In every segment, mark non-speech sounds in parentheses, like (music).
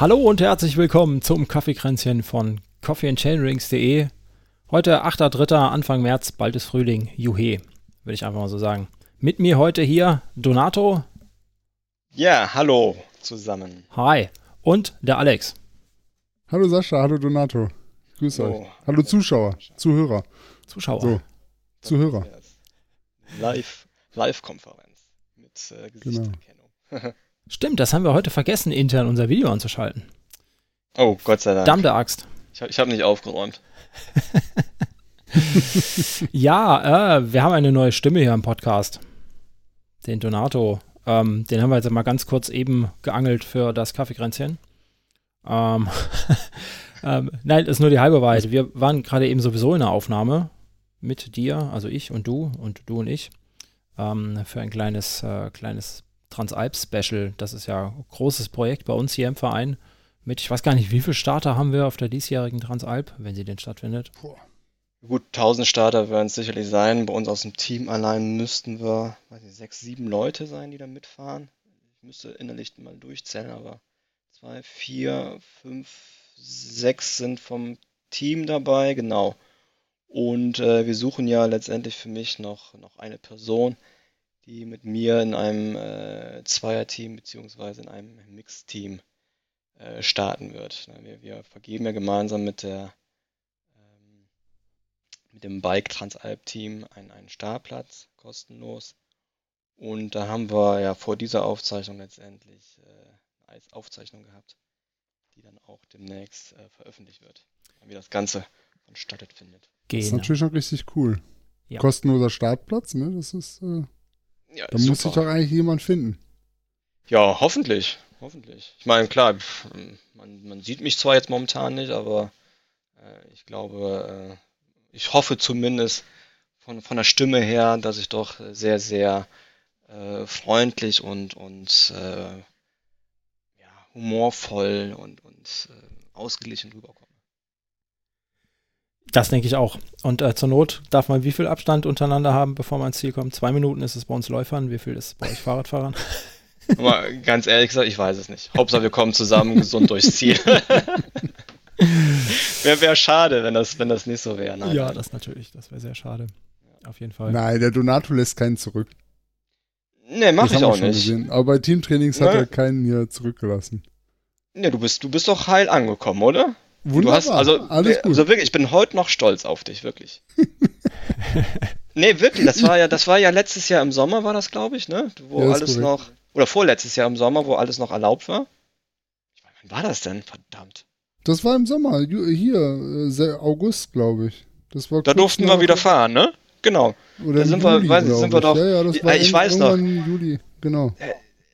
Hallo und herzlich willkommen zum Kaffeekränzchen von coffeeandchainrings.de. Heute 8.3., Anfang März, bald ist Frühling. Juhe, würde ich einfach mal so sagen. Mit mir heute hier Donato. Ja, hallo zusammen. Hi. Und der Alex. Hallo Sascha, hallo Donato. Grüß euch. Hallo Zuschauer, Zuhörer. Zuschauer. So, Zuhörer. Live, Live-Konferenz mit äh, Gesichtserkennung. Genau. (laughs) Stimmt, das haben wir heute vergessen, intern unser Video anzuschalten. Oh, Gott sei Dank. Dammte Axt. Ich, ich habe nicht aufgeräumt. (laughs) ja, äh, wir haben eine neue Stimme hier im Podcast. Den Donato. Ähm, den haben wir jetzt mal ganz kurz eben geangelt für das Kaffeekränzchen. Ähm, (laughs) ähm, nein, das ist nur die halbe Wahrheit. Wir waren gerade eben sowieso in der Aufnahme mit dir, also ich und du und du und ich, ähm, für ein kleines, äh, kleines Transalp-Special. Das ist ja ein großes Projekt bei uns hier im Verein. Mit, ich weiß gar nicht, wie viele Starter haben wir auf der diesjährigen Transalp, wenn sie denn stattfindet? Puh. Gut, 1000 Starter werden es sicherlich sein. Bei uns aus dem Team allein müssten wir, weiß nicht, sechs, sieben Leute sein, die da mitfahren. Ich müsste innerlich mal durchzählen, aber zwei, vier, fünf, sechs sind vom Team dabei, genau. Und äh, wir suchen ja letztendlich für mich noch, noch eine Person, die mit mir in einem äh, Zweierteam beziehungsweise in einem Mixteam äh, starten wird. Wir, wir, vergeben ja gemeinsam mit der ähm, mit dem Bike Transalp Team einen, einen Startplatz kostenlos. Und da haben wir ja vor dieser Aufzeichnung letztendlich äh, eine Aufzeichnung gehabt, die dann auch demnächst äh, veröffentlicht wird, wie das Ganze vonstattet findet. Genau. Das ist natürlich auch richtig cool. Ja. Kostenloser Startplatz, ne? Das ist äh, ja, da muss sich doch eigentlich jemand finden. Ja, hoffentlich. Hoffentlich. Ich meine, klar, man, man sieht mich zwar jetzt momentan nicht, aber äh, ich glaube, äh, ich hoffe zumindest von, von der Stimme her, dass ich doch sehr, sehr äh, freundlich und, und äh, ja, humorvoll und, und äh, ausgeglichen rüberkomme. Das denke ich auch. Und äh, zur Not darf man wie viel Abstand untereinander haben, bevor man ins Ziel kommt? Zwei Minuten ist es bei uns Läufern. Wie viel ist es bei euch Fahrradfahrern? (laughs) Aber ganz ehrlich gesagt, ich weiß es nicht. Hauptsache, wir kommen zusammen gesund durchs Ziel. (laughs) wäre wär schade, wenn das, wenn das nicht so wäre. Ja, nein. das natürlich. Das wäre sehr schade. Auf jeden Fall. Nein, der Donato lässt keinen zurück. Nee, mach das ich auch nicht. Gesehen. Aber bei Teamtrainings hat er keinen hier zurückgelassen. Nee, du bist, du bist doch heil angekommen, oder? Wunderbar, hast, also, alles gut. Also wirklich, ich bin heute noch stolz auf dich, wirklich. (laughs) nee, wirklich, das war ja, das war ja letztes Jahr im Sommer, war das, glaube ich, ne? Wo ja, alles noch, oder vorletztes Jahr im Sommer, wo alles noch erlaubt war. Wann war das denn? Verdammt. Das war im Sommer, hier, äh, August, glaube ich. Das war da durften wir wieder fahren, ne? Genau. Oder da sind Juli, wir, weiß, sind wir doch. Ja, ja, ich weiß noch. Juli, genau.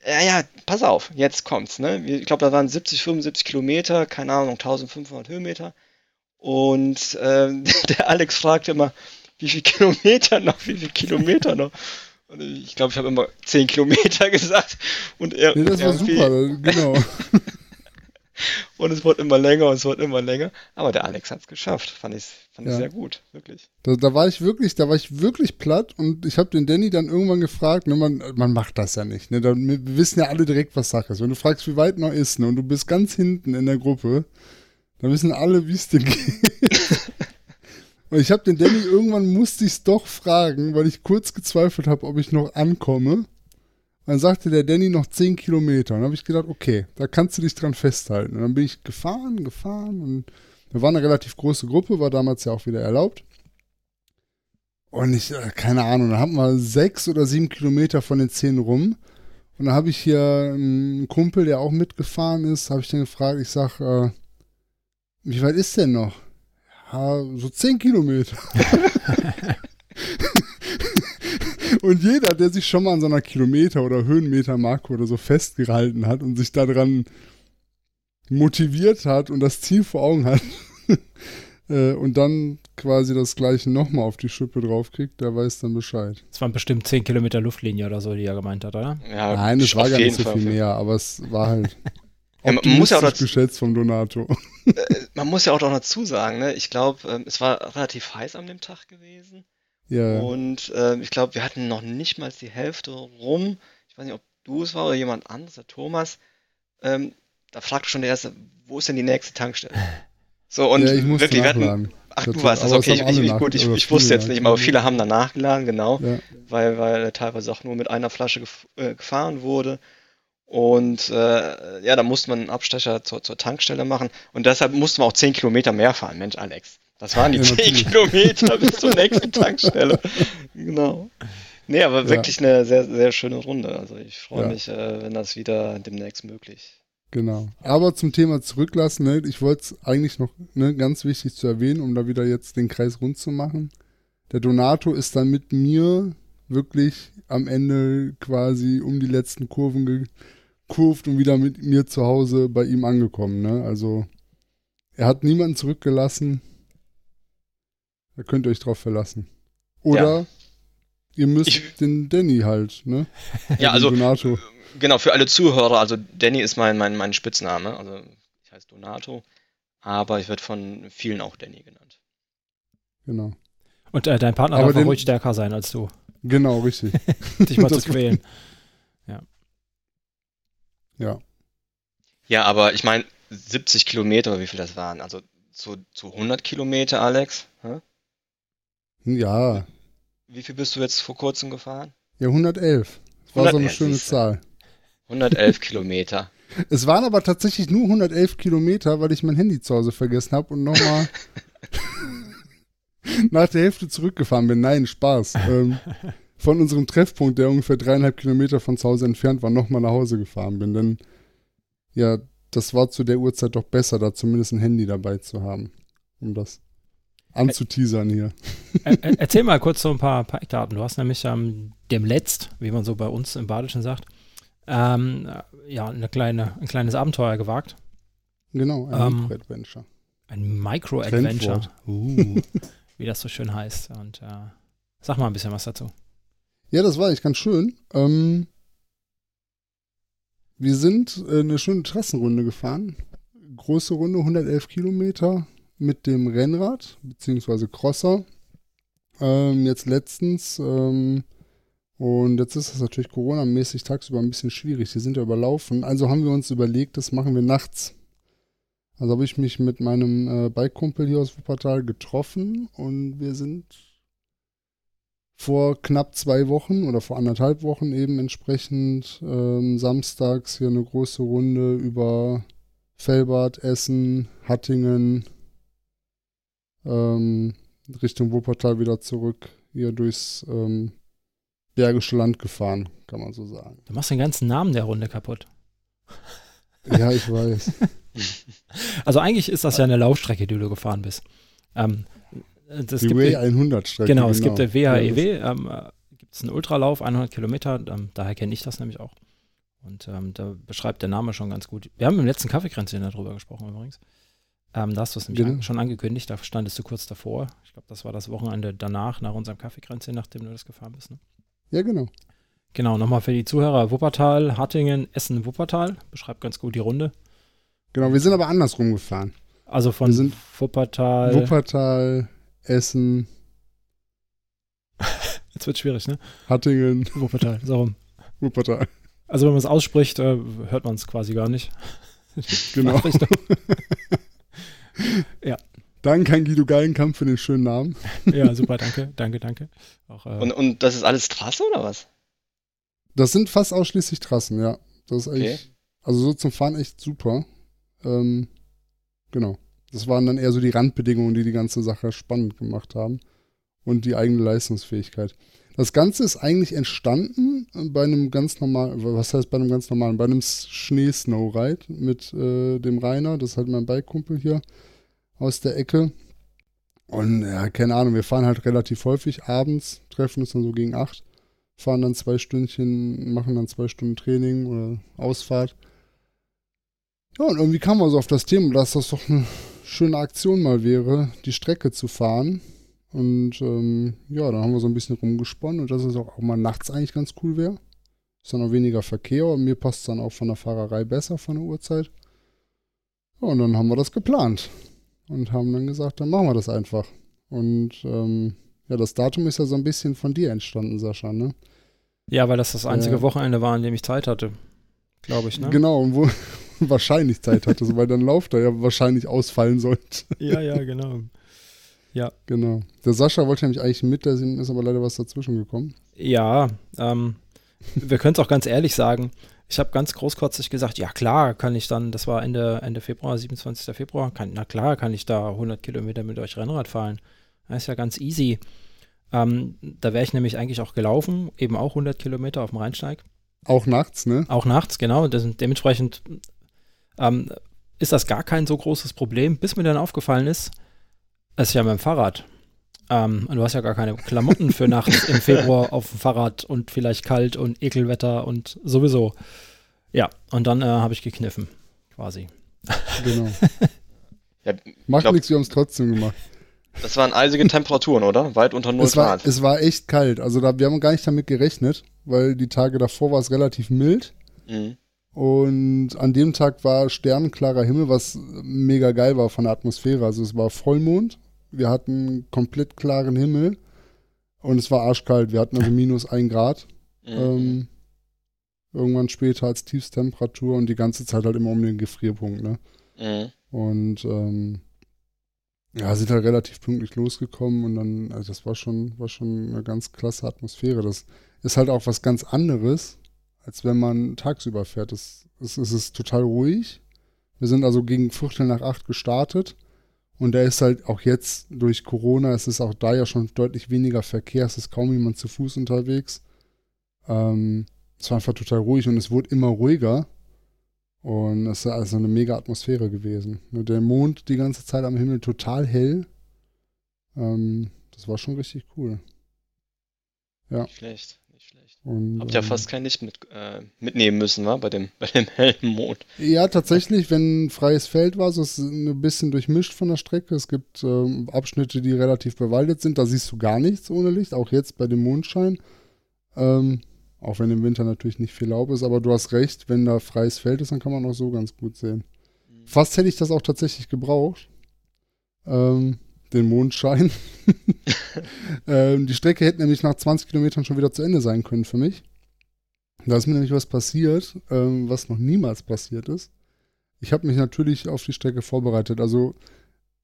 Äh, ja, ja, pass auf, jetzt kommt's. Ne? Ich glaube, da waren 70, 75 Kilometer, keine Ahnung, 1500 Höhenmeter. Und ähm, (laughs) der Alex fragte immer, wie viele Kilometer noch, wie viele Kilometer noch. Und ich glaube, ich habe immer 10 Kilometer (laughs) gesagt. Und er, nee, das war super, genau. (laughs) Und es wurde immer länger und es wurde immer länger. Aber der Alex hat es geschafft. Fand ich, fand ja. ich sehr gut, wirklich. Da, da, war ich wirklich, da war ich wirklich platt und ich habe den Danny dann irgendwann gefragt, ne, man, man macht das ja nicht. Ne, da, wir wissen ja alle direkt, was Sache ist. Wenn du fragst, wie weit noch ist, ne, und du bist ganz hinten in der Gruppe, dann wissen alle, wie es dir geht. (laughs) und ich habe den Danny irgendwann musste ich es doch fragen, weil ich kurz gezweifelt habe, ob ich noch ankomme. Dann sagte der Danny noch 10 Kilometer. Und dann habe ich gedacht, okay, da kannst du dich dran festhalten. Und dann bin ich gefahren, gefahren und wir waren eine relativ große Gruppe, war damals ja auch wieder erlaubt. Und ich, äh, keine Ahnung, dann hatten wir sechs oder sieben Kilometer von den zehn rum. Und dann habe ich hier einen Kumpel, der auch mitgefahren ist, habe ich den gefragt, ich sag, äh, wie weit ist denn noch? Ja, so zehn Kilometer. (laughs) Und jeder, der sich schon mal an so einer Kilometer- oder Höhenmetermarke oder so festgehalten hat und sich daran motiviert hat und das Ziel vor Augen hat (laughs) äh, und dann quasi das gleiche nochmal auf die Schippe draufkriegt, der weiß dann Bescheid. Es waren bestimmt 10 Kilometer Luftlinie oder so, die er gemeint hat, oder? Ja, Nein, es war gar nicht so Fall viel mehr, aber es war halt (laughs) ja, man muss ja auch dazu, geschätzt vom Donato. Äh, man muss ja auch noch dazu sagen, ne? ich glaube, ähm, es war relativ heiß an dem Tag gewesen. Ja. Und äh, ich glaube, wir hatten noch nicht mal die Hälfte rum. Ich weiß nicht, ob du es war oder jemand anderes, der Thomas. Ähm, da fragt schon der Erste, wo ist denn die nächste Tankstelle? So, und ja, ich musste wirklich, wir hatten, nachladen. ach, du warst das, okay, ich, ich, nach- gut, ich, ich wusste jetzt nicht, mehr, aber viele haben dann nachgeladen, genau, Ja, weil, weil teilweise auch nur mit einer Flasche gef äh, gefahren wurde. Und äh, ja, da musste man einen Abstecher zur, zur Tankstelle machen. Und deshalb mussten wir auch 10 Kilometer mehr fahren. Mensch, Alex, das waren die Ja, 10 natürlich. Kilometer (laughs) bis zur nächsten Tankstelle. Genau. Nee, aber Ja. wirklich eine sehr, sehr schöne Runde. Also ich freue Ja. mich, äh, wenn das wieder demnächst möglich genau. Aber zum Thema zurücklassen, ne, ich wollte es eigentlich noch ne, ganz wichtig zu erwähnen, um da wieder jetzt den Kreis rund zu machen. Der Donato ist dann mit mir wirklich am Ende quasi um die letzten Kurven gekurvt und wieder mit mir zu Hause bei ihm angekommen. Ne? Also er hat niemanden zurückgelassen. Da könnt ihr euch drauf verlassen. Oder ihr müsst Ich- den Danny halt, ne? (laughs) Ja, also Donato. Genau, für alle Zuhörer, also Danny ist mein, mein, mein Spitzname, also ich heiße Donato, aber ich werde von vielen auch Danny genannt. Genau. Und äh, dein Partner Aber darf auch den- ruhig stärker sein als du, Genau, richtig. (laughs) dich mal (laughs) zu Das- quälen. Ja. Ja, aber ich meine, 70 Kilometer, wie viel das waren, also zu, zu 100 Kilometer, Alex, hä? Ja. Wie viel bist du jetzt vor kurzem gefahren? Ja, 111. Das war so 100, eine schöne siehste. Zahl. 111 (laughs) Kilometer. Es waren aber tatsächlich nur 111 Kilometer, weil ich mein Handy zu Hause vergessen habe und nochmal (laughs) nach der Hälfte zurückgefahren bin. Nein, Spaß. Ähm, von unserem Treffpunkt, der ungefähr dreieinhalb Kilometer von zu Hause entfernt war, nochmal nach Hause gefahren bin. Denn ja, das war zu der Uhrzeit doch besser, da zumindest ein Handy dabei zu haben, um das anzuteasern hier. Ä- ä- Erzähl mal kurz so ein paar, paar Eckdaten. Du hast nämlich ähm, dem Letzt, wie man so bei uns im Badischen sagt, ähm, äh, ja, eine kleine, ein kleines Abenteuer gewagt. Genau, ein Ähm, Micro-Adventure. Ein Micro-Adventure. Uh, (laughs) wie das so schön heißt. Und äh, sag mal ein bisschen was dazu. Ja, das war eigentlich ganz schön. Ähm, wir sind äh, eine schöne Trassenrunde gefahren. Große Runde, 111 Kilometer mit dem Rennrad beziehungsweise Crosser. Ähm, jetzt letztens ähm, und jetzt ist das natürlich Corona-mäßig tagsüber ein bisschen schwierig. Die sind ja überlaufen. Also haben wir uns überlegt, das machen wir nachts. Also habe ich mich mit meinem äh, Bike-Kumpel hier aus Wuppertal getroffen und wir sind vor knapp zwei Wochen oder vor anderthalb Wochen eben entsprechend ähm, samstags hier eine große Runde über Fellbad, Essen, Hattingen, ähm, Richtung Wuppertal wieder zurück, hier durchs ähm, Bergische Land gefahren, kann man so sagen. Du machst den ganzen Namen der Runde kaputt. (laughs) Ja, ich weiß. (laughs) Also eigentlich ist das ja eine Laufstrecke, die du gefahren bist. Ähm, das Die gibt Way 100 Strecke. Genau, es gibt der Ja, WHEW, ähm, äh, gibt es einen Ultralauf, 100 Kilometer, ähm, daher kenne ich das nämlich auch. Und ähm, da beschreibt der Name schon ganz gut. Wir haben im letzten Kaffeekränzchen darüber gesprochen übrigens. Ähm, da hast du es nämlich Genau. an, schon angekündigt, da standest du kurz davor. Ich glaube, das war das Wochenende danach, nach unserem Kaffeekränzchen, nachdem du das gefahren bist. Ne? ja, genau. Genau, nochmal für die Zuhörer, Wuppertal, Hattingen, Essen, Wuppertal, beschreibt ganz gut die Runde. Genau, wir sind aber andersrum gefahren. Also von Wir sind Wuppertal, Wuppertal, Essen, (laughs) jetzt wird schwierig, ne? Hattingen, Wuppertal, so rum. Wuppertal. Also wenn man es ausspricht, äh, hört man es quasi gar nicht. Genau. (laughs) (laughs) (laughs) Richtung. Danke an Guido Geigenkamp für den schönen Namen. (laughs) Ja, super, danke, danke, danke. Auch, äh, Und, und das ist alles Trasse oder was? Das sind fast ausschließlich Trassen, ja. Das ist Okay. echt, also so zum Fahren echt super. Ähm, genau. Das waren dann eher so die Randbedingungen, die die ganze Sache spannend gemacht haben. Und die eigene Leistungsfähigkeit. Das Ganze ist eigentlich entstanden bei einem ganz normalen, was heißt bei einem ganz normalen, bei einem Schnee-Snowride mit äh, dem Rainer, das ist halt mein Bike-Kumpel hier aus der Ecke. Und ja, keine Ahnung, wir fahren halt relativ häufig abends, treffen uns dann so gegen acht fahren dann zwei Stündchen, machen dann zwei Stunden Training oder Ausfahrt. Ja, und irgendwie kam man so auf das Thema, dass das doch eine schöne Aktion mal wäre, die Strecke zu fahren. Und ähm, ja, dann haben wir so ein bisschen rumgesponnen und dass es auch, auch mal nachts eigentlich ganz cool wäre. Ist dann auch weniger Verkehr und mir passt es dann auch von der Fahrerei besser von der Uhrzeit. Ja, und dann haben wir das geplant und haben dann gesagt, dann machen wir das einfach. Und ähm, ja, das Datum ist ja so ein bisschen von dir entstanden, Sascha, ne? ja, weil das das einzige äh, Wochenende war, an dem ich Zeit hatte. Glaube ich, ne? Genau, und wo, (laughs) wahrscheinlich Zeit hatte, weil dein (laughs) Lauf da ja wahrscheinlich ausfallen sollte. Ja, ja, genau. Ja. Genau. Der Sascha wollte nämlich eigentlich mit, da ist aber leider was dazwischen gekommen. Ja, ähm, wir können es auch ganz ehrlich sagen. Ich habe ganz großkotzig gesagt, ja klar, kann ich dann, das war Ende, Ende Februar, 27. Februar, kann, na klar, kann ich da 100 Kilometer mit euch Rennrad fahren. Das ist ja ganz easy. Ähm, da wäre ich nämlich eigentlich auch gelaufen, eben auch 100 Kilometer auf dem Rheinsteig. Auch nachts, ne? Auch nachts, genau. Das, dementsprechend ähm, ist das gar kein so großes Problem, bis mir dann aufgefallen ist, es ist ja mit dem Fahrrad. Ähm, und du hast ja gar keine Klamotten für nachts im Februar (laughs) auf dem Fahrrad und vielleicht kalt und Ekelwetter und sowieso. Ja, und dann äh, habe ich gekniffen, quasi. Genau. (laughs) ja, Macht glaub, nichts, wir haben es trotzdem gemacht. Das waren eisige Temperaturen, oder? Weit unter 0 es war, Grad. Es war echt kalt. Also da, wir haben gar nicht damit gerechnet, weil die Tage davor war es relativ mild. Mhm. Und an dem Tag war sternenklarer Himmel, was mega geil war von der Atmosphäre. Also es war Vollmond. Wir hatten komplett klaren Himmel. Und es war arschkalt. Wir hatten also (laughs) minus ein Grad. Mhm. Ähm, irgendwann später als Tiefstemperatur und die ganze Zeit halt immer um den Gefrierpunkt, ne? Mhm. Und ähm, ja, sind halt relativ pünktlich losgekommen und dann, also das war schon, war schon eine ganz klasse Atmosphäre. Das ist halt auch was ganz anderes, als wenn man tagsüber fährt. Es, ist total ruhig. Wir sind also gegen Viertel nach acht gestartet und da ist halt auch jetzt durch Corona, es ist auch da ja schon deutlich weniger Verkehr, es ist kaum jemand zu Fuß unterwegs. Ähm, es war einfach total ruhig und es wurde immer ruhiger. Und es ist also eine mega Atmosphäre gewesen. Der Mond die ganze Zeit am Himmel total hell. Ähm, das war schon richtig cool. Ja. Schlecht, schlecht. Und, Habt ja ähm, fast kein Licht mit, äh, mitnehmen müssen, wa? Bei dem, (laughs) bei dem hellen Mond. Ja, tatsächlich, wenn freies Feld war, so ist es ein bisschen durchmischt von der Strecke. Es gibt ähm, Abschnitte, die relativ bewaldet sind. Da siehst du gar nichts ohne Licht, auch jetzt bei dem Mondschein. Ähm, auch wenn im Winter natürlich nicht viel Laub ist, aber du hast recht, wenn da freies Feld ist, dann kann man auch so ganz gut sehen. Mhm. Fast hätte ich das auch tatsächlich gebraucht. Ähm, den Mondschein. (laughs) (laughs) ähm, die Strecke hätte nämlich nach 20 Kilometern schon wieder zu Ende sein können für mich. Da ist mir nämlich was passiert, ähm, was noch niemals passiert ist. Ich habe mich natürlich auf die Strecke vorbereitet. Also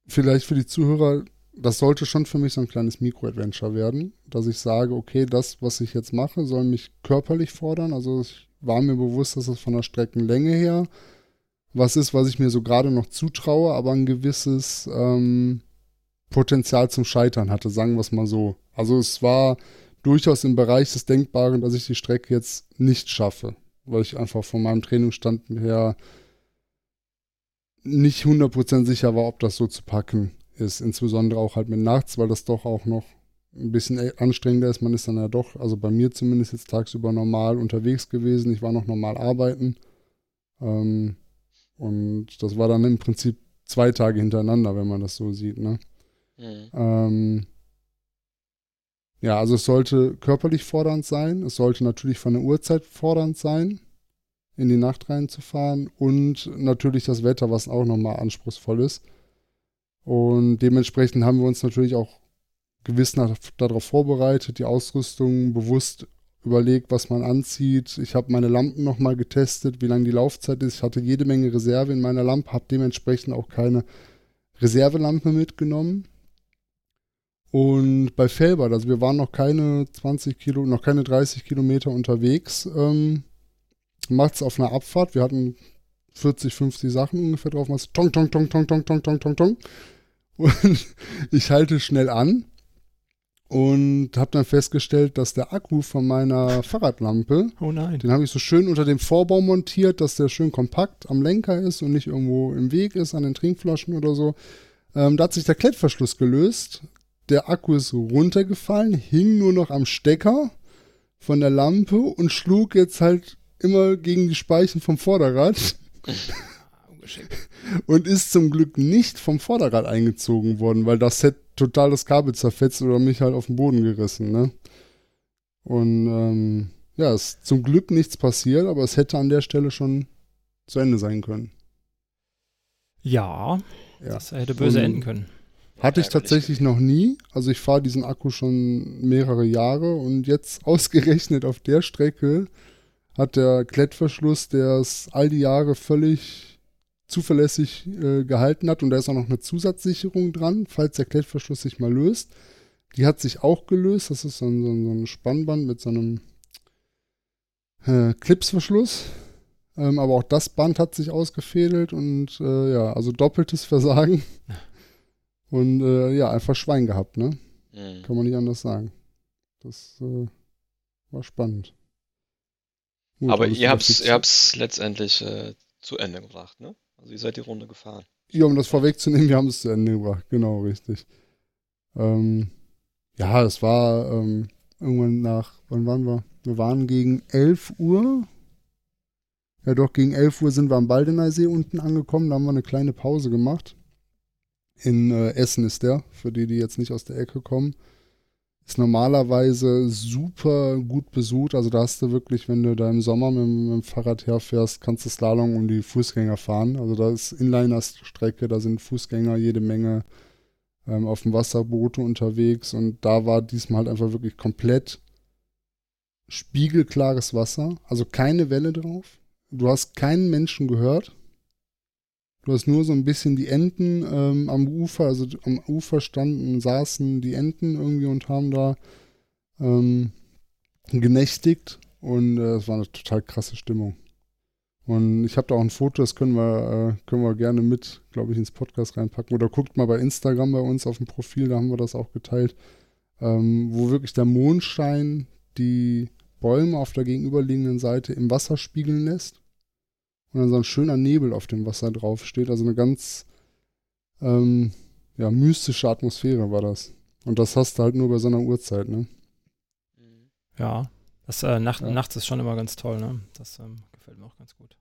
vielleicht für die Zuhörer, das sollte schon für mich so ein kleines Mikro-Adventure werden, dass ich sage, okay, das, was ich jetzt mache, soll mich körperlich fordern. Also ich war mir bewusst, dass es von der Streckenlänge her was ist, was ich mir so gerade noch zutraue, aber ein gewisses ähm, Potenzial zum Scheitern hatte, sagen wir es mal so. Also es war durchaus im Bereich des Denkbaren, dass ich die Strecke jetzt nicht schaffe, weil ich einfach von meinem Trainingsstand her nicht 100% sicher war, ob das so zu packen ist, insbesondere auch halt mit nachts, weil das doch auch noch ein bisschen e- anstrengender ist. Man ist dann ja doch, also bei mir zumindest jetzt tagsüber normal unterwegs gewesen. Ich war noch normal arbeiten. Ähm, und das war dann im Prinzip zwei Tage hintereinander, wenn man das so sieht. Ne? Mhm. Ähm, ja, also es sollte körperlich fordernd sein. Es sollte natürlich von der Uhrzeit fordernd sein, in die Nacht reinzufahren. Und natürlich das Wetter, was auch nochmal anspruchsvoll ist. Und dementsprechend haben wir uns natürlich auch gewiss nach, darauf vorbereitet, die Ausrüstung bewusst überlegt, was man anzieht. Ich habe meine Lampen nochmal getestet, wie lange die Laufzeit ist. Ich hatte jede Menge Reserve in meiner Lampe, habe dementsprechend auch keine Reservelampe mitgenommen. Und bei Felbert, also wir waren noch keine 20 Kilo, noch keine 30 Kilometer unterwegs, ähm, macht's auf einer Abfahrt. Wir hatten 40, 50 Sachen ungefähr drauf. Was tong, tong, tong, tong, tong, tong, tong, tong, tong. Und (laughs) ich halte schnell an und habe dann festgestellt, dass der Akku von meiner Fahrradlampe, oh den habe ich so schön unter dem Vorbau montiert, dass der schön kompakt am Lenker ist und nicht irgendwo im Weg ist an den Trinkflaschen oder so. Ähm, da hat sich der Klettverschluss gelöst. Der Akku ist runtergefallen, hing nur noch am Stecker von der Lampe und schlug jetzt halt immer gegen die Speichen vom Vorderrad. und ist zum Glück nicht vom Vorderrad eingezogen worden, weil das hätte total das Kabel zerfetzt oder mich halt auf den Boden gerissen, ne? Und ähm, ja, es ist zum Glück nichts passiert, aber es hätte an der Stelle schon zu Ende sein können. Ja, ja. das hätte böse und enden können. Hatte ich tatsächlich noch nie. Also ich fahre diesen Akku schon mehrere Jahre und jetzt (laughs) ausgerechnet auf der Strecke hat der Klettverschluss, der es all die Jahre völlig zuverlässig äh, gehalten hat und da ist auch noch eine Zusatzsicherung dran, falls der Klettverschluss sich mal löst. Die hat sich auch gelöst. Das ist so ein, so ein Spannband mit so einem äh, Clipsverschluss. Ähm, aber auch das Band hat sich ausgefädelt und äh, ja, also doppeltes Versagen. (laughs) Und äh, ja, einfach Schwein gehabt, ne? Mhm. Kann man nicht anders sagen. Das äh, war spannend. Gut, aber ihr habt es ihr habt's letztendlich äh, zu Ende gebracht, ne? Also ihr seid die Runde gefahren. Ja, um das vorwegzunehmen, wir haben es zu Ende gebracht, genau, richtig. Ähm, ja, es war ähm, irgendwann nach, wann waren wir? Wir waren gegen 11 Uhr. Ja, doch, gegen 11 Uhr sind wir am Baldeneysee unten angekommen. Da haben wir eine kleine Pause gemacht. In äh, Essen ist der, für die, die jetzt nicht aus der Ecke kommen. Ist normalerweise super gut besucht. Also da hast du wirklich, wenn du da im Sommer mit, mit dem Fahrrad herfährst, kannst du Slalom um die Fußgänger fahren. Also da ist Inliner-Strecke, da sind Fußgänger jede Menge ähm, auf dem Wasserboote unterwegs. Und da war diesmal halt einfach wirklich komplett spiegelklares Wasser. Also keine Welle drauf. Du hast keinen Menschen gehört. Du hast nur so ein bisschen die Enten ähm, am Ufer, also am Ufer standen, saßen die Enten irgendwie und haben da ähm, genächtigt und äh, es äh, war eine total krasse Stimmung. Und ich habe da auch ein Foto, das können wir, äh, können wir gerne mit, glaube ich, ins Podcast reinpacken. Oder guckt mal bei Instagram bei uns auf dem Profil, da haben wir das auch geteilt, ähm, wo wirklich der Mondschein die Bäume auf der gegenüberliegenden Seite im Wasser spiegeln lässt und dann so ein schöner Nebel auf dem Wasser draufsteht. Also eine ganz ähm, ja, mystische Atmosphäre war das. Und das hast du halt nur bei so einer Uhrzeit, ne? Ja, das äh, Nacht, ja. nachts ist schon immer ganz toll, ne? Das ähm, gefällt mir auch ganz gut.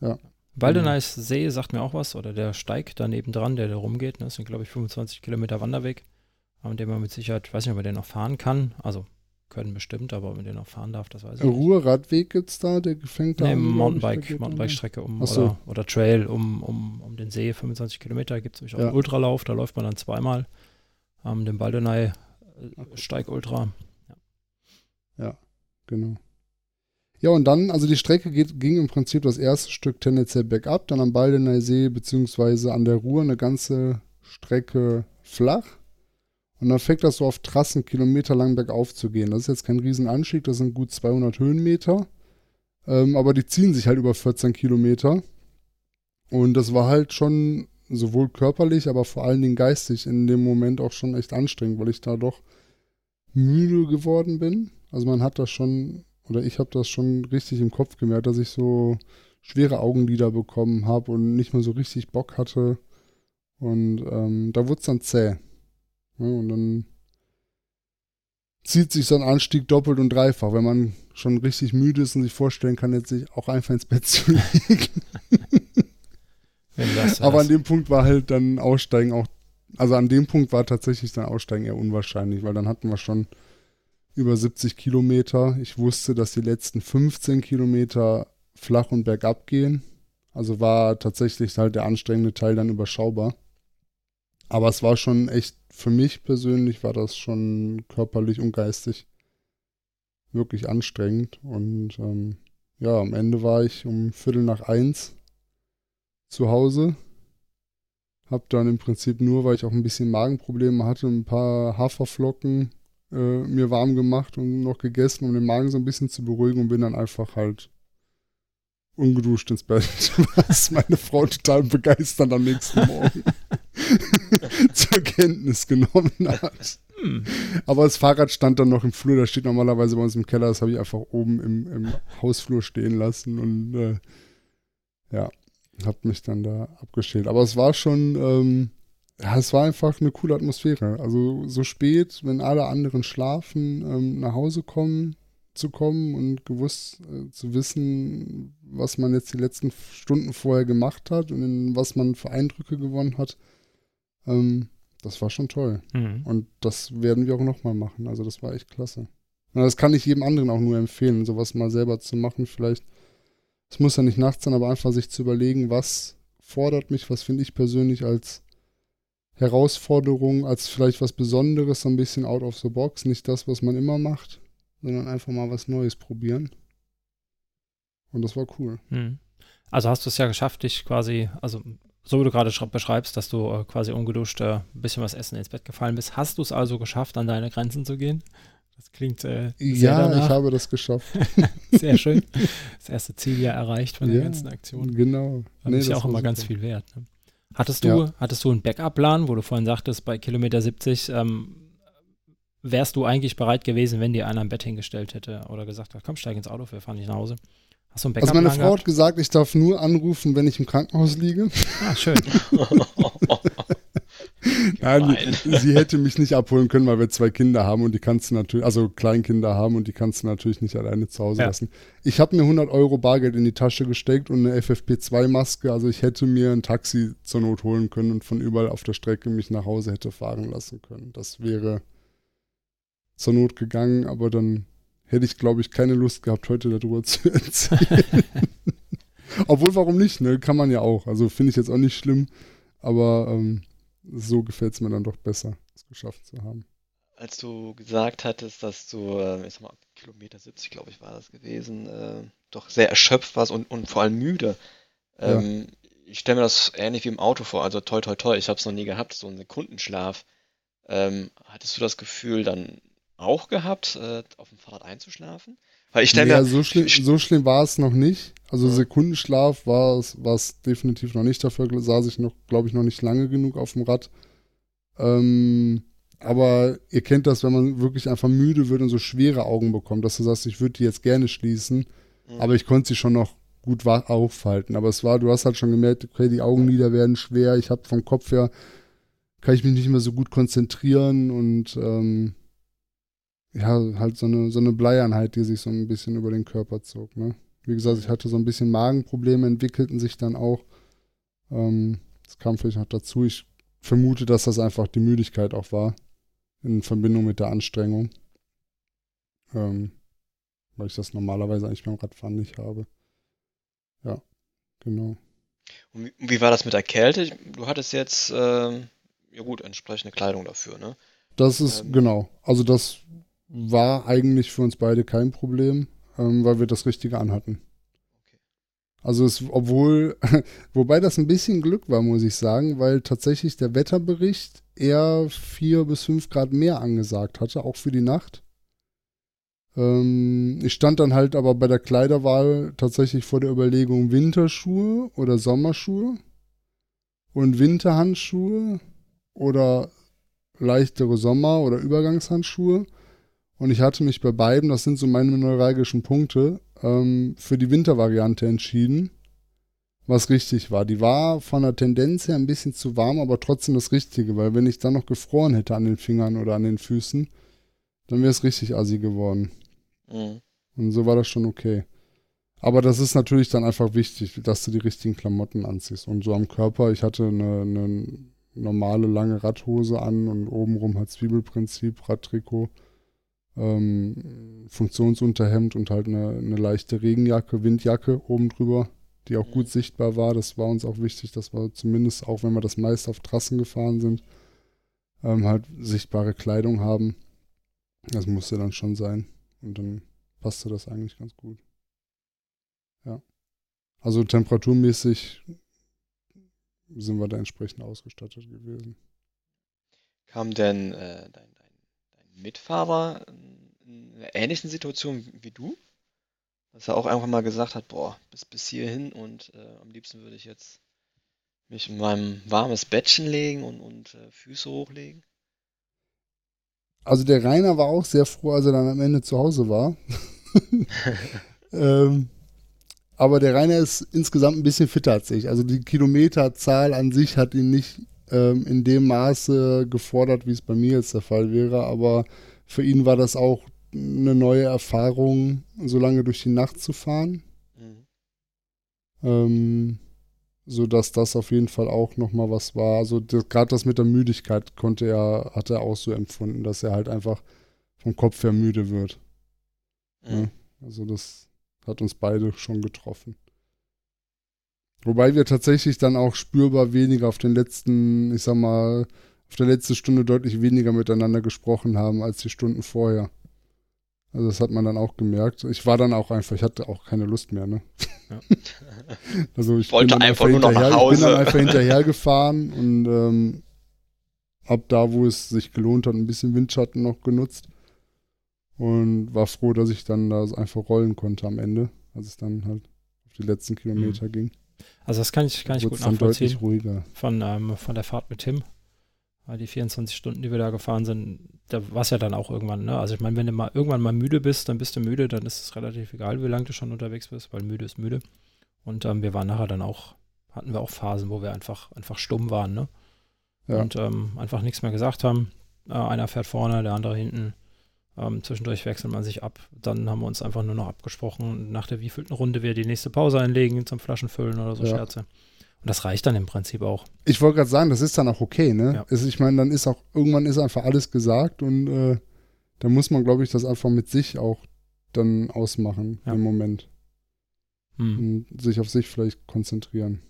Ja. Waldeneys See sagt mir auch was, oder der Steig daneben dran, der da rumgeht. Ne? Das sind, glaube ich, 25 Kilometer Wanderweg, an dem man mit Sicherheit, weiß nicht, ob man den noch fahren kann. Also können bestimmt, aber ob man den noch fahren darf, das weiß ich nicht. Ruhrradweg gibt's da, der gefängt da nee, Mountainbike, Mountainbike-Strecke um so. oder, oder, Trail um, um, um den See, 25 Kilometer, gibt es nämlich auch ja. einen Ultralauf, da läuft man dann zweimal ähm, den Baldenei äh, Steig Ultra. Ja. ja, genau. Ja, und dann, also die Strecke geht, ging im Prinzip das erste Stück tendenziell bergab, dann am Baldener See beziehungsweise an der Ruhr eine ganze Strecke flach. Und dann fängt das so auf Trassen kilometerlang bergauf zu gehen. Das ist jetzt kein Riesenanstieg, das sind gut 200 Höhenmeter. Ähm, aber die ziehen sich halt über 14 Kilometer. Und das war halt schon sowohl körperlich, aber vor allen Dingen geistig in dem Moment auch schon echt anstrengend, weil ich da doch müde geworden bin. Also man hat das schon, oder ich habe das schon richtig im Kopf gemerkt, dass ich so schwere Augenlider bekommen habe und nicht mehr so richtig Bock hatte. Und ähm, da wurde es dann zäh. Ja, und dann zieht sich so ein Anstieg doppelt und dreifach, wenn man schon richtig müde ist und sich vorstellen kann, jetzt sich auch einfach ins Bett zu (laughs) legen. Aber an dem Punkt war halt dann Aussteigen auch, also an dem Punkt war tatsächlich dann Aussteigen eher unwahrscheinlich, weil dann hatten wir schon über 70 Kilometer. Ich wusste, dass die letzten 15 Kilometer flach und bergab gehen. Also war tatsächlich halt der anstrengende Teil dann überschaubar. Aber es war schon echt, für mich persönlich war das schon körperlich und geistig wirklich anstrengend. Und ähm, ja, am Ende war ich um Viertel nach eins zu Hause. Hab dann im Prinzip nur, weil ich auch ein bisschen Magenprobleme hatte, ein paar Haferflocken äh, mir warm gemacht und noch gegessen, um den Magen so ein bisschen zu beruhigen und bin dann einfach halt ungeduscht ins Bett, (laughs) was meine Frau total begeistert am nächsten Morgen (laughs) (laughs) zur Kenntnis genommen hat. Hm. Aber das Fahrrad stand dann noch im Flur, das steht normalerweise bei uns im Keller, das habe ich einfach oben im, im Hausflur stehen lassen und äh, ja, habe mich dann da abgeschält. Aber es war schon, ähm, ja, es war einfach eine coole Atmosphäre. Also so spät, wenn alle anderen schlafen, ähm, nach Hause kommen, zu kommen und gewusst äh, zu wissen, was man jetzt die letzten Stunden vorher gemacht hat und in was man für Eindrücke gewonnen hat. Ähm, das war schon toll. Mhm. Und das werden wir auch nochmal machen. Also das war echt klasse. Und das kann ich jedem anderen auch nur empfehlen, sowas mal selber zu machen. Vielleicht, es muss ja nicht nachts sein, aber einfach sich zu überlegen, was fordert mich, was finde ich persönlich als Herausforderung, als vielleicht was Besonderes, so ein bisschen out of the box, nicht das, was man immer macht sondern einfach mal was Neues probieren. Und das war cool. Hm. Also hast du es ja geschafft, dich quasi, also so wie du gerade beschreibst, dass du äh, quasi ungeduscht äh, ein bisschen was essen ins Bett gefallen bist. Hast du es also geschafft, an deine Grenzen zu gehen? Das klingt äh, sehr Ja, danach. ich habe das geschafft. (laughs) Sehr schön. Das erste Ziel ja erreicht von der Ja, ganzen Aktion. Genau. Das Nee, ist ja auch immer ganz super. viel wert. Ne? Hattest, du, Ja. hattest du einen Backup-Plan, wo du vorhin sagtest, bei Kilometer 70 ähm, wärst du eigentlich bereit gewesen, wenn dir einer ein Bett hingestellt hätte oder gesagt hat, komm, steig ins Auto, wir fahren nicht nach Hause. Du einen Also meine Frau hat gesagt, ich darf nur anrufen, wenn ich im Krankenhaus liege. Ah, schön. (laughs) Nein, sie hätte mich nicht abholen können, weil wir zwei Kinder haben und die kannst du natürlich, also Kleinkinder haben und die kannst du natürlich nicht alleine zu Hause Ja. lassen. Ich habe mir 100 Euro Bargeld in die Tasche gesteckt und eine FFP2-Maske, also ich hätte mir ein Taxi zur Not holen können und von überall auf der Strecke mich nach Hause hätte fahren lassen können. Das wäre zur Not gegangen, aber dann hätte ich, glaube ich, keine Lust gehabt, heute darüber (laughs) zu erzählen. (laughs) Obwohl, warum nicht, ne? Kann man ja auch. Also finde ich jetzt auch nicht schlimm, aber ähm, so gefällt es mir dann doch besser, es geschafft zu haben. Als du gesagt hattest, dass du, äh, ich sag mal, Kilometer 70, glaube ich, war das gewesen, äh, doch sehr erschöpft warst und, und vor allem müde. Ja. Ähm, Ich stelle mir das ähnlich wie im Auto vor, also toi toi toi, ich habe es noch nie gehabt, so einen Sekundenschlaf. Ähm, hattest du das Gefühl dann auch gehabt, äh, auf dem Fahrrad einzuschlafen? Weil ich stelle Nee, mir, also so, schlimm, so schlimm war es noch nicht. Also Ja. Sekundenschlaf war es war es definitiv noch nicht. Dafür saß ich noch, glaube ich, noch nicht lange genug auf dem Rad. Ähm, aber ihr kennt das, wenn man wirklich einfach müde wird und so schwere Augen bekommt, dass du sagst, ich würde die jetzt gerne schließen, Mhm. aber ich konnte sie schon noch gut aufhalten. Aber es war, du hast halt schon gemerkt, okay, die Augenlider werden schwer. Ich habe vom Kopf her, kann ich mich nicht mehr so gut konzentrieren und ähm, ja, halt so eine, so eine Bleieinheit, die sich so ein bisschen über den Körper zog. Ne? Wie gesagt, ich hatte so ein bisschen Magenprobleme, entwickelten sich dann auch. Ähm, das kam vielleicht noch dazu. Ich vermute, dass das einfach die Müdigkeit auch war, in Verbindung mit der Anstrengung. Ähm, weil ich das normalerweise eigentlich beim Radfahren nicht habe. Ja, genau. Und wie, wie war das mit der Kälte? Du hattest jetzt, ähm, ja gut, entsprechende Kleidung dafür, ne? Das ist, Ähm. genau. Also das war eigentlich für uns beide kein Problem, ähm, weil wir das Richtige anhatten. Okay. Also es, obwohl, (laughs) wobei das ein bisschen Glück war, muss ich sagen, weil tatsächlich der Wetterbericht eher vier bis fünf Grad mehr angesagt hatte, auch für die Nacht. Ähm, ich stand dann halt aber bei der Kleiderwahl tatsächlich vor der Überlegung Winterschuhe oder Sommerschuhe und Winterhandschuhe oder leichtere Sommer- oder Übergangshandschuhe. Und ich hatte mich bei beiden, das sind so meine neuralgischen Punkte, ähm, für die Wintervariante entschieden, was richtig war. Die war von der Tendenz her ein bisschen zu warm, aber trotzdem das Richtige, weil wenn ich dann noch gefroren hätte an den Fingern oder an den Füßen, dann wäre es richtig assi geworden. Mhm. Und so war das schon okay. Aber das ist natürlich dann einfach wichtig, dass du die richtigen Klamotten anziehst. Und so am Körper, ich hatte eine, eine normale lange Radhose an und obenrum halt Zwiebelprinzip, Radtrikot, ähm, Funktionsunterhemd und halt eine, eine leichte Regenjacke, Windjacke oben drüber, die auch gut Mhm. sichtbar war. Das war uns auch wichtig, dass wir zumindest, auch wenn wir das meist auf Trassen gefahren sind, ähm, halt sichtbare Kleidung haben. Das musste dann schon sein. Und dann passte das eigentlich ganz gut. Ja. Also temperaturmäßig sind wir da entsprechend ausgestattet gewesen. Kam denn äh, dein, Mitfahrer in einer ähnlichen Situation wie du? Dass er auch einfach mal gesagt hat, boah, bis, bis hierhin und äh, am liebsten würde ich jetzt mich in meinem warmes Bettchen legen und, und äh, Füße hochlegen. Also der Rainer war auch sehr froh, als er dann am Ende zu Hause war. (laughs) ähm, aber der Rainer ist insgesamt ein bisschen fitter als ich. Also die Kilometerzahl an sich hat ihn nicht ähm, in dem Maße gefordert, wie es bei mir jetzt der Fall wäre. Aber für ihn war das auch eine neue Erfahrung, so lange durch die Nacht zu fahren. Mhm. Ähm, so dass das auf jeden Fall auch nochmal was war. Also gerade das mit der Müdigkeit konnte er, hat er auch so empfunden, dass er halt einfach vom Kopf her müde wird. Mhm. Ja. Also das hat uns beide schon getroffen. Wobei wir tatsächlich dann auch spürbar weniger auf den letzten, ich sag mal, auf der letzten Stunde deutlich weniger miteinander gesprochen haben als die Stunden vorher. Also das hat man dann auch gemerkt. Ich war dann auch einfach, ich hatte auch keine Lust mehr, ne? Ja. (laughs) also ich Wollte bin dann einfach nur noch nach hinterher, Ich bin dann Hause. einfach hinterhergefahren (laughs) und ähm, hab da, wo es sich gelohnt hat, ein bisschen Windschatten noch genutzt. Und war froh, dass ich dann da einfach rollen konnte am Ende, als es dann halt auf die letzten Kilometer ging. Also das kann ich, kann ich gut nachvollziehen. deutlich ruhiger. von, ähm, von der Fahrt mit Tim. Weil die 24 Stunden, die wir da gefahren sind, da war es ja dann auch irgendwann, ne? Also ich meine, wenn du mal irgendwann mal müde bist, dann bist du müde, dann ist es relativ egal, wie lange du schon unterwegs bist, weil müde ist müde. Und ähm, wir waren nachher dann auch, hatten wir auch Phasen, wo wir einfach, einfach stumm waren, ne? Ja. Und ähm, einfach nichts mehr gesagt haben. Äh, einer fährt vorne, der andere hinten. Ähm, zwischendurch wechselt man sich ab. Dann haben wir uns einfach nur noch abgesprochen, nach der wievielten Runde wir die nächste Pause einlegen zum Flaschenfüllen oder so Ja. Scherze. Und das reicht dann im Prinzip auch. Ich wollte gerade sagen, das ist dann auch okay, ne? Ja. Es, ich meine, dann ist auch, irgendwann ist einfach alles gesagt und äh, da muss man, glaube ich, das einfach mit sich auch dann ausmachen Ja. im Moment Hm. und sich auf sich vielleicht konzentrieren.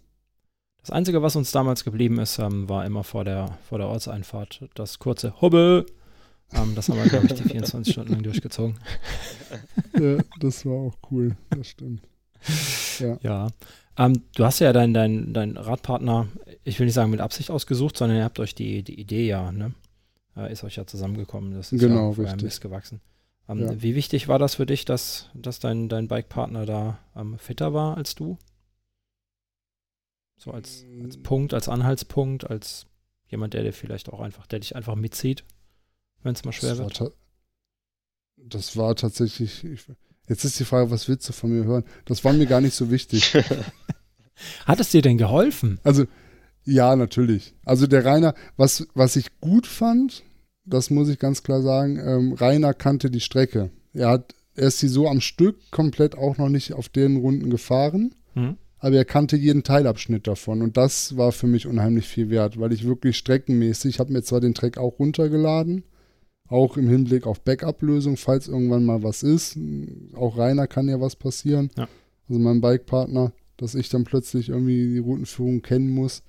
Das Einzige, was uns damals geblieben ist, ähm, war immer vor der, vor der Ortseinfahrt das kurze Hobbe. Ähm, das haben wir, glaube ich, die 24 Stunden lang durchgezogen. (laughs) ja, das war auch cool, das stimmt. Ja. Ähm, du hast ja deinen dein, dein Radpartner, ich will nicht sagen mit Absicht ausgesucht, sondern ihr habt euch die, die Idee ja, ne? Äh, ist euch ja zusammengekommen. Das ist Genau, ja richtig. Mist gewachsen. Ähm, Ja. Wie wichtig war das für dich, dass, dass dein, dein Bikepartner da ähm, fitter war als du? So als, als Mm. Punkt, als Anhaltspunkt, als jemand, der dir vielleicht auch einfach, der dich einfach mitzieht, wenn es mal schwer Das war, wird. ta- das war tatsächlich. Ich, jetzt ist die Frage, was willst du von mir hören? Das war mir gar nicht so wichtig. (laughs) Hat es dir denn geholfen? Also, ja, natürlich. Also der Rainer, was, was ich gut fand, das muss ich ganz klar sagen, ähm, Rainer kannte die Strecke. Er hat, er ist sie so am Stück komplett auch noch nicht auf den Runden gefahren, Hm? aber er kannte jeden Teilabschnitt davon und das war für mich unheimlich viel wert, weil ich wirklich streckenmäßig, ich habe mir zwar den Track auch runtergeladen, auch im Hinblick auf Backup-Lösung, falls irgendwann mal was ist. Auch Rainer kann ja was passieren. Ja. Also mein Bikepartner, dass ich dann plötzlich irgendwie die Routenführung kennen muss.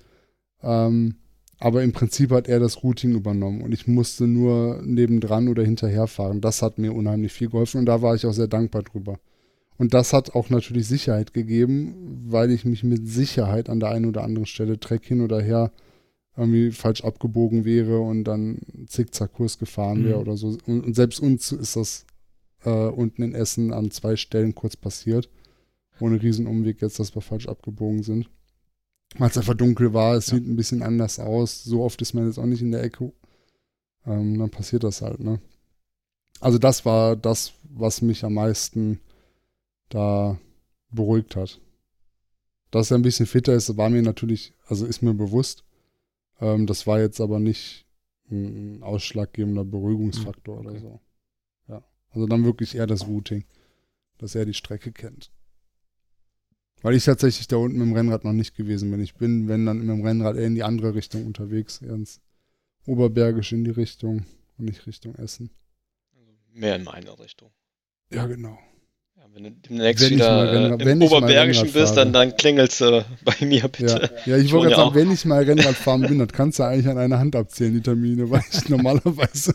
Ähm, aber im Prinzip hat er das Routing übernommen und ich musste nur nebendran oder hinterher fahren. Das hat mir unheimlich viel geholfen und da war ich auch sehr dankbar drüber. Und das hat auch natürlich Sicherheit gegeben, weil ich mich mit Sicherheit an der einen oder anderen Stelle Track hin oder her irgendwie falsch abgebogen wäre und dann Zickzackkurs gefahren wäre Mhm. oder so. Und, und selbst uns ist das äh, unten in Essen an zwei Stellen kurz passiert. Ohne Riesenumweg jetzt, dass wir falsch abgebogen sind. Weil es einfach dunkel war, es Ja. sieht ein bisschen anders aus. So oft ist man jetzt auch nicht in der Ecke. Ähm, dann passiert das halt, ne? Also das war das, was mich am meisten da beruhigt hat. Dass er ein bisschen fitter ist, war mir natürlich, also ist mir bewusst. Ähm, das war jetzt aber nicht ein, ausschlaggebender Beruhigungsfaktor Hm, okay. oder so. Ja. Also dann wirklich eher das Routing, dass er die Strecke kennt. Weil ich tatsächlich da unten mit dem Rennrad noch nicht gewesen bin. Ich bin, wenn dann mit dem Rennrad eher in die andere Richtung unterwegs, eher ins Oberbergisch in die Richtung und nicht Richtung Essen. Mehr in meine Richtung. Ja, genau. Ja, wenn du demnächst Wenn ich mal wieder Rennrad- äh, wenn im Oberbergischen bist, dann, dann klingelst du (laughs) bei mir Ja, bitte. ja ich Ich wollte gerade ja sagen, wenn ich mal Rennrad fahren bin, dann kannst du eigentlich an einer Hand abzählen, die Termine, (laughs) weil ich normalerweise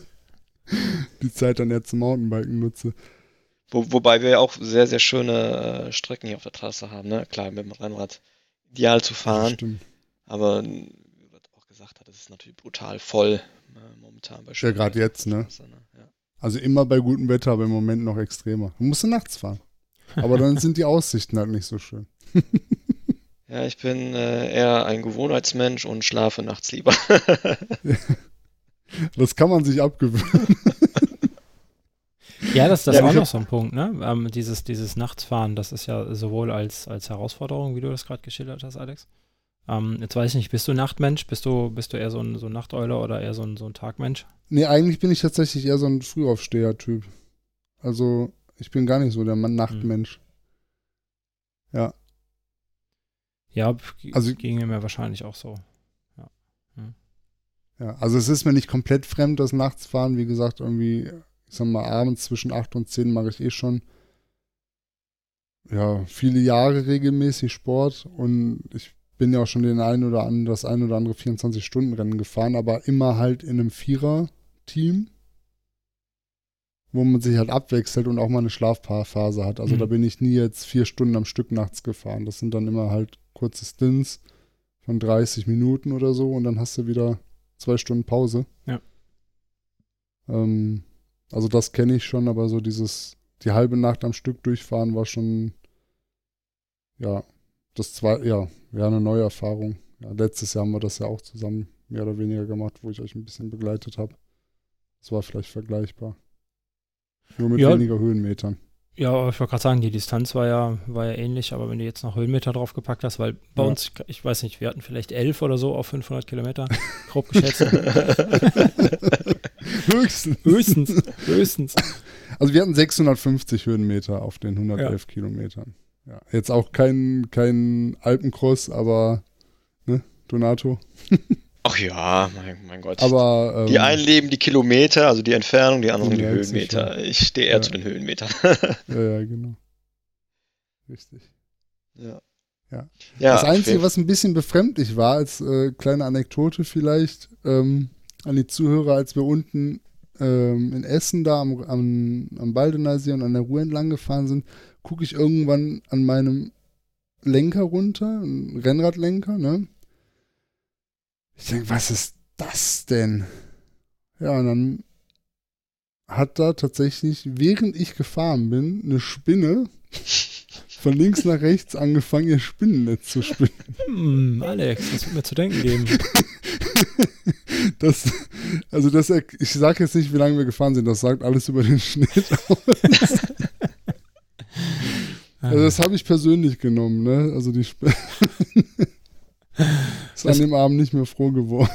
die Zeit dann eher zum Mountainbiken nutze. Wo, wobei wir ja auch sehr, sehr schöne äh, Strecken hier auf der Trasse haben. Ne? Klar, mit dem Rennrad ideal zu fahren, stimmt. aber wie du auch gesagt hat, es ist natürlich brutal voll äh, momentan bei schönem grad Wetter jetzt, auf der ne? Also immer bei gutem Wetter, aber im Moment noch extremer. Du musst nachts fahren. Aber dann (laughs) sind die Aussichten halt nicht so schön. (laughs) ja, ich bin äh, eher ein Gewohnheitsmensch und schlafe nachts lieber. (laughs) Das kann man sich abgewöhnen. Ja, das, das Ja, ist auch ich noch so ein Punkt, ne? Ähm, dieses, dieses Nachtsfahren, das ist ja sowohl als, als Herausforderung, wie du das gerade geschildert hast, Alex. Ähm, jetzt weiß ich nicht, bist du Nachtmensch? Bist du, bist du eher so ein, so ein Nachteule oder eher so ein, so ein Tagmensch? Nee, eigentlich bin ich tatsächlich eher so ein Frühaufsteher-Typ. Also, ich bin gar nicht so der Mann Nachtmensch. Ja. Ja, g- Also- ging mir wahrscheinlich auch so. Ja, also es ist mir nicht komplett fremd, das Nachtsfahren. Wie gesagt, irgendwie, ich sag mal, abends zwischen 8 und 10 mache ich eh schon ja, viele Jahre regelmäßig Sport und ich bin ja auch schon den ein oder anderen, das ein oder andere 24-Stunden-Rennen gefahren, aber immer halt in einem Vierer-Team. wo man sich halt abwechselt und auch mal eine Schlafphase hat. Also Mhm. da bin ich nie jetzt vier Stunden am Stück nachts gefahren. Das sind dann immer halt kurze Stints von 30 Minuten oder so und dann hast du wieder zwei Stunden Pause. Ja. Ähm, also das kenne ich schon, aber so dieses, die halbe Nacht am Stück durchfahren war schon, ja, das zwei, ja, ja, eine neue Erfahrung. Ja, letztes Jahr haben wir das ja auch zusammen mehr oder weniger gemacht, wo ich euch ein bisschen begleitet habe. Das war vielleicht vergleichbar. Nur mit Ja. weniger Höhenmetern. Ja, aber ich wollte gerade sagen, die Distanz war ja, war ja ähnlich, aber wenn du jetzt noch Höhenmeter draufgepackt hast, weil bei Ja. uns, ich weiß nicht, wir hatten vielleicht elf oder so auf 500 Kilometer, grob geschätzt. (laughs) (laughs) Höchstens. höchstens, höchstens. Also wir hatten 650 Höhenmeter auf den 111 Kilometern. Ja, jetzt auch kein, kein Alpencross, aber, ne, Donato. Ach ja, mein, mein Gott. Aber, ähm, die einen leben die Kilometer, also die Entfernung, die anderen die Höhenmeter. Ich stehe eher Ja. zu den Höhenmetern. (laughs) ja, ja, genau. Richtig. ja. Ja. ja das Einzige, was ein bisschen befremdlich war, als äh, kleine Anekdote vielleicht ähm, an die Zuhörer, als wir unten ähm, in Essen da am, am, am Baldener See und an der Ruhr entlang gefahren sind, gucke ich irgendwann an meinem Lenker runter, ein Rennradlenker, ne? Ich denke, was ist das denn? Ja, und dann hat da tatsächlich, während ich gefahren bin, eine Spinne (laughs) von links nach rechts angefangen, ihr Spinnennetz zu spinnen. Hm, Alex, das wird mir zu denken geben. (laughs) Das, also das, ich sage jetzt nicht, wie lange wir gefahren sind, das sagt alles über den Schnitt aus. (laughs) Also das habe ich persönlich genommen, ne? Also die Sp (laughs) ist an Das- dem Abend nicht mehr froh geworden.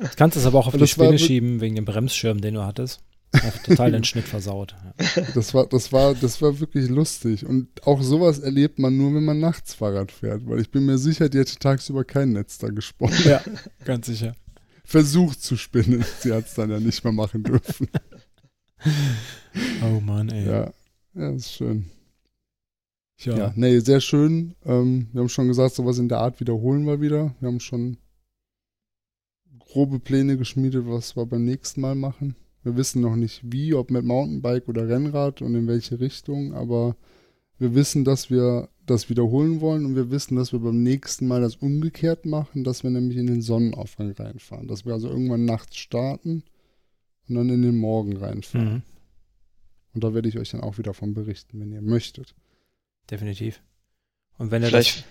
Das kannst es aber auch auf die Spinne schieben, wegen dem Bremsschirm, den du hattest. Auch total den Schnitt versaut. Das war, das war, das war wirklich lustig. Und auch sowas erlebt man nur, wenn man nachts Fahrrad fährt, weil ich bin mir sicher, die hätte tagsüber kein Netz da gesponnen. ja, ganz sicher. Versucht zu spinnen. Sie hat es dann ja nicht mehr machen dürfen. Oh Mann, ey. Ja, ja, ist schön. Tja. Ja, nee, sehr schön. Ähm, wir haben schon gesagt, sowas in der Art wiederholen wir wieder. Wir haben schon grobe Pläne geschmiedet, was wir beim nächsten Mal machen. Wir wissen noch nicht wie, ob mit Mountainbike oder Rennrad und in welche Richtung, aber wir wissen, dass wir das wiederholen wollen und wir wissen, dass wir beim nächsten Mal das umgekehrt machen, dass wir nämlich in den Sonnenaufgang reinfahren. Dass wir also irgendwann nachts starten und dann in den Morgen reinfahren. Mhm, Und da werde ich euch dann auch wieder von berichten, wenn ihr möchtet. Definitiv. Und wenn er Vielleicht, das.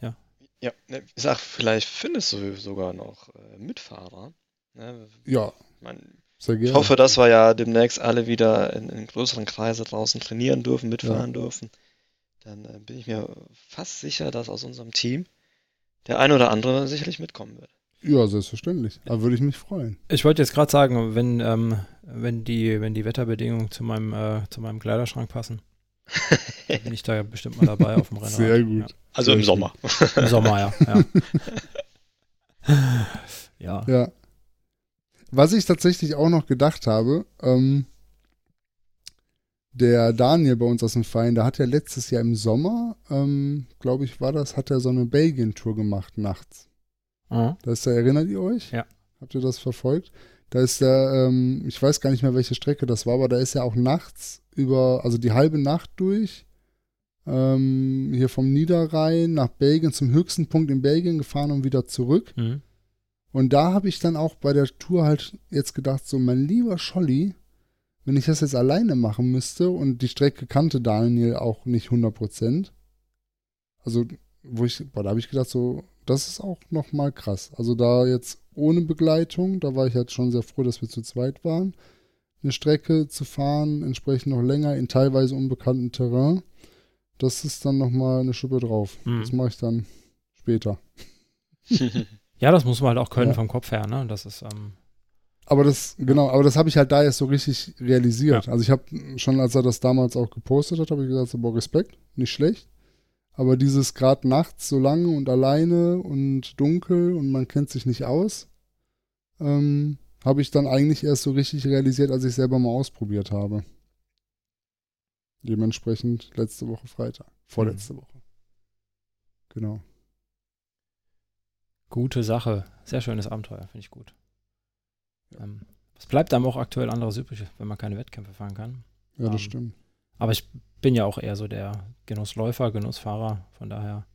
Ja. ja, ne, ich sag, vielleicht findest du sogar noch äh, Mitfahrer. Ne? Ja, gerne. ich hoffe, dass wir ja demnächst alle wieder in, in größeren Kreise draußen trainieren dürfen, mitfahren dürfen. Dann äh, bin ich mir fast sicher, dass aus unserem Team der ein oder andere sicherlich mitkommen wird. Ja, selbstverständlich. Da würde ich mich freuen. Ich wollte jetzt gerade sagen, wenn, ähm, wenn, die, wenn die Wetterbedingungen zu meinem, äh, zu meinem Kleiderschrank passen, bin ich da bestimmt mal dabei auf dem Rennrad. Sehr gut. Also Sehr im. Sommer. Ja. Im Sommer, ja. Ja. (laughs) ja. Ja. Was ich tatsächlich auch noch gedacht habe, ähm, der Daniel bei uns aus dem Verein, der hat ja letztes Jahr im Sommer, ähm, glaube ich, war das, hat er so eine Belgien-Tour gemacht nachts. Mhm. Da ist er, erinnert ihr euch? Ja. Habt ihr das verfolgt? Da ist er, ähm, ich weiß gar nicht mehr, welche Strecke das war, aber da ist er auch nachts über, also die halbe Nacht durch, ähm, hier vom Niederrhein nach Belgien, zum höchsten Punkt in Belgien gefahren und wieder zurück. Mhm. Und da habe ich dann auch bei der Tour halt jetzt gedacht, so mein lieber Scholli, wenn ich das jetzt alleine machen müsste und die Strecke kannte Daniel auch nicht 100%, also wo ich, boah, da habe ich gedacht, so, das ist auch nochmal krass. Also da jetzt ohne Begleitung, da war ich halt schon sehr froh, dass wir zu zweit waren, eine Strecke zu fahren, entsprechend noch länger in teilweise unbekanntem Terrain, das ist dann nochmal eine Schippe drauf. Mhm. Das mache ich dann später. (laughs) Ja, das muss man halt auch können Ja. vom Kopf her, ne? Das ist, ähm, Aber das, genau, aber das habe ich halt da erst so richtig realisiert. Also ich habe schon, als er das damals auch gepostet hat, habe ich gesagt, so, boah, Respekt, nicht schlecht. Aber dieses gerade nachts so lange und alleine und dunkel und man kennt sich nicht aus, ähm, habe ich dann eigentlich erst so richtig realisiert, als ich selber mal ausprobiert habe. Dementsprechend letzte Woche Freitag, vorletzte Woche. Genau. gute Sache. Sehr schönes Abenteuer, finde ich gut. Ähm, Es bleibt einem auch aktuell anderes übrig, wenn man keine Wettkämpfe fahren kann. Ja, das Ähm, stimmt. Aber ich bin ja auch eher so der Genussläufer, Genussfahrer. Von daher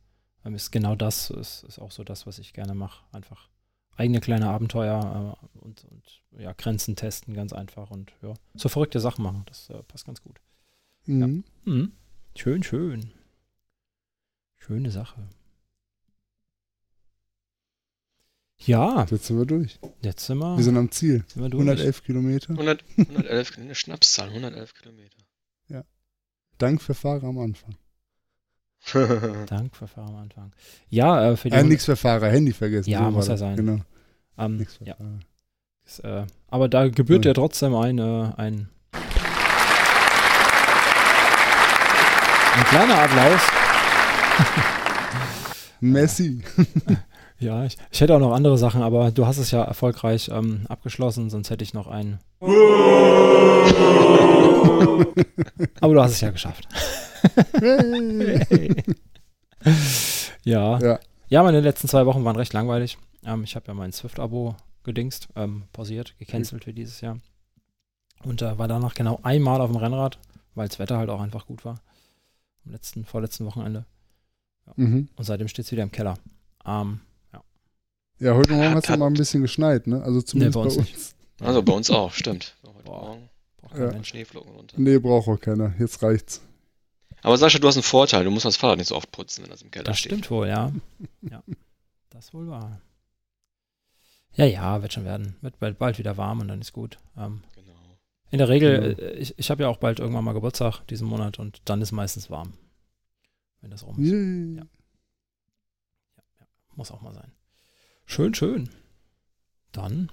ähm, ist genau das ist, ist auch so das, was ich gerne mache. Einfach eigene kleine Abenteuer äh, und, und ja, Grenzen testen, ganz einfach und ja, so verrückte Sachen machen. Das äh, passt ganz gut. Mhm. Mhm. Schön, schön. Schöne Sache. Ja, Jetzt sind wir durch. jetzt sind wir, Wir sind am Ziel. sind wir durch. 111 Kilometer. 100, 111, eine Schnapszahl, 111 Kilometer. Dank für Fahrer am Anfang. (laughs) Dank für Fahrer am Anfang. Ja, äh, für die Äh, nichts für Fahrer, Handy vergessen. Ja, so muss ja das. sein. Genau, ähm, nichts für ja, Fahrer. ist, äh, aber da gebührt Ja. ja trotzdem ein, äh, ein, ein kleiner Applaus. (laughs) Messi. (laughs) Ja, ich, ich hätte auch noch andere Sachen, aber du hast es ja erfolgreich ähm, abgeschlossen, sonst hätte ich noch einen. Aber du hast es ja geschafft. Hey. ja. Ja. Ja, meine letzten zwei Wochen waren recht langweilig. Ähm, ich habe ja mein Swift-Abo gedingst, ähm, pausiert, gecancelt für dieses Jahr. Und äh, war danach genau einmal auf dem Rennrad, weil das Wetter halt auch einfach gut war. Am letzten, vorletzten Wochenende. Mhm. Und seitdem steht es wieder im Keller. Ähm, Ja, heute Morgen Hat- es hat- mal ein bisschen geschneit, ne? Also zumindest bei bei uns. Also bei uns auch, stimmt. Heute Boah. Morgen braucht kein Ja. Mensch. Schneeflocken runter. Nee, braucht auch keiner. Jetzt reicht's. Aber Sascha, du hast einen Vorteil. Du musst das Fahrrad nicht so oft putzen, wenn das im Keller Das steht. stimmt wohl, ja. (laughs) ja. Das wohl wahr. Ja, ja, wird schon werden. Wird bald, bald wieder warm und dann ist gut. Ähm, Genau. in der Regel, Genau. äh, ich, ich habe ja auch bald irgendwann mal Geburtstag diesen Monat und dann ist meistens warm. Wenn das rum ist. Yay. Ja. Muss auch mal sein. Schön, schön. Dann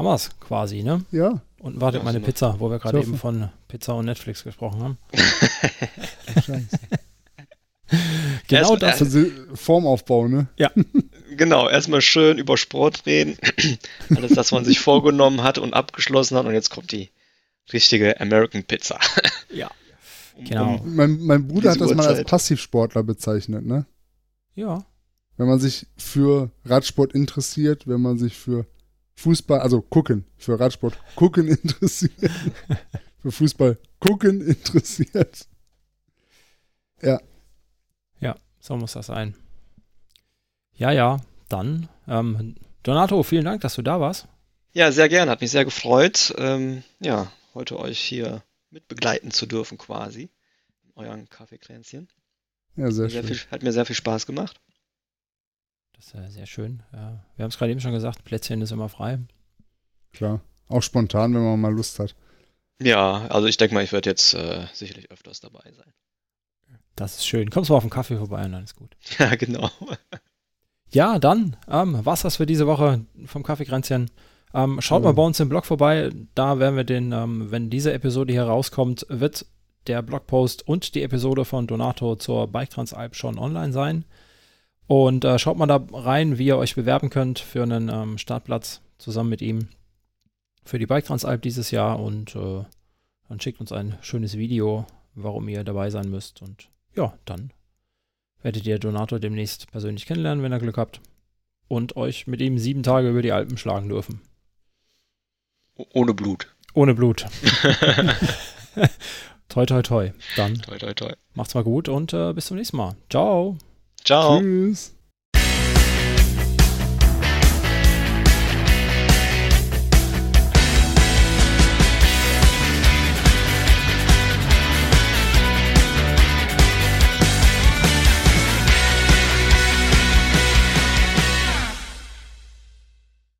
haben wir es quasi, ne? Ja, Und wartet Ja, meine. Pizza, wo wir gerade eben von Pizza und Netflix gesprochen haben. (laughs) scheiße. (laughs) Genau Erst- das. Also Formaufbau, ne? (laughs) genau, erstmal schön über Sport reden. Alles, das man sich vorgenommen hat und abgeschlossen hat. Und jetzt kommt die richtige American Pizza. Ja. Um- Genau. Um, Mein, mein Bruder hat das mal als Uhrzeit. Passivsportler bezeichnet, ne? Ja. Wenn man sich für Radsport interessiert, wenn man sich für Fußball, also gucken, für Radsport gucken interessiert, (laughs) für Fußball gucken interessiert. So muss das sein. Ja, ja, dann. Ähm, Donato, vielen Dank, dass du da warst. ja, sehr gerne. Hat mich sehr gefreut, ähm, ja, heute euch hier mit begleiten zu dürfen quasi. In euren Kaffeekränzchen. Ja, sehr Sehr schön. viel, hat mir sehr viel Spaß gemacht. Das ist äh, sehr schön. Ja, wir haben es gerade eben schon gesagt, Plätzchen ist immer frei. Klar. Auch spontan, wenn man mal Lust hat. Ja, also ich denke mal, ich werde jetzt äh, sicherlich öfters dabei sein. Das ist schön. Kommst mal auf den Kaffee vorbei und dann ist gut. (laughs) Ja, genau. (laughs) Ja, dann ähm, war's das für diese Woche vom Kaffeekränzchen. Ähm, schaut Ja. mal bei uns im Blog vorbei. Da werden wir den, ähm, wenn diese Episode hier rauskommt, wird der Blogpost und die Episode von Donato zur Bike Transalp schon online sein. Und äh, schaut mal da rein, wie ihr euch bewerben könnt für einen ähm, Startplatz zusammen mit ihm für die Bike Transalp dieses Jahr. Und äh, dann schickt uns ein schönes Video, warum ihr dabei sein müsst. Und ja, dann werdet ihr Donato demnächst persönlich kennenlernen, wenn ihr Glück habt. Und euch mit ihm sieben Tage über die Alpen schlagen dürfen. Ohne Blut. Ohne Blut. (laughs) (laughs) toi, toi, toi. Dann toi, toi, toi. macht's mal gut und äh, bis zum nächsten Mal. Ciao. Ciao. Tschüss.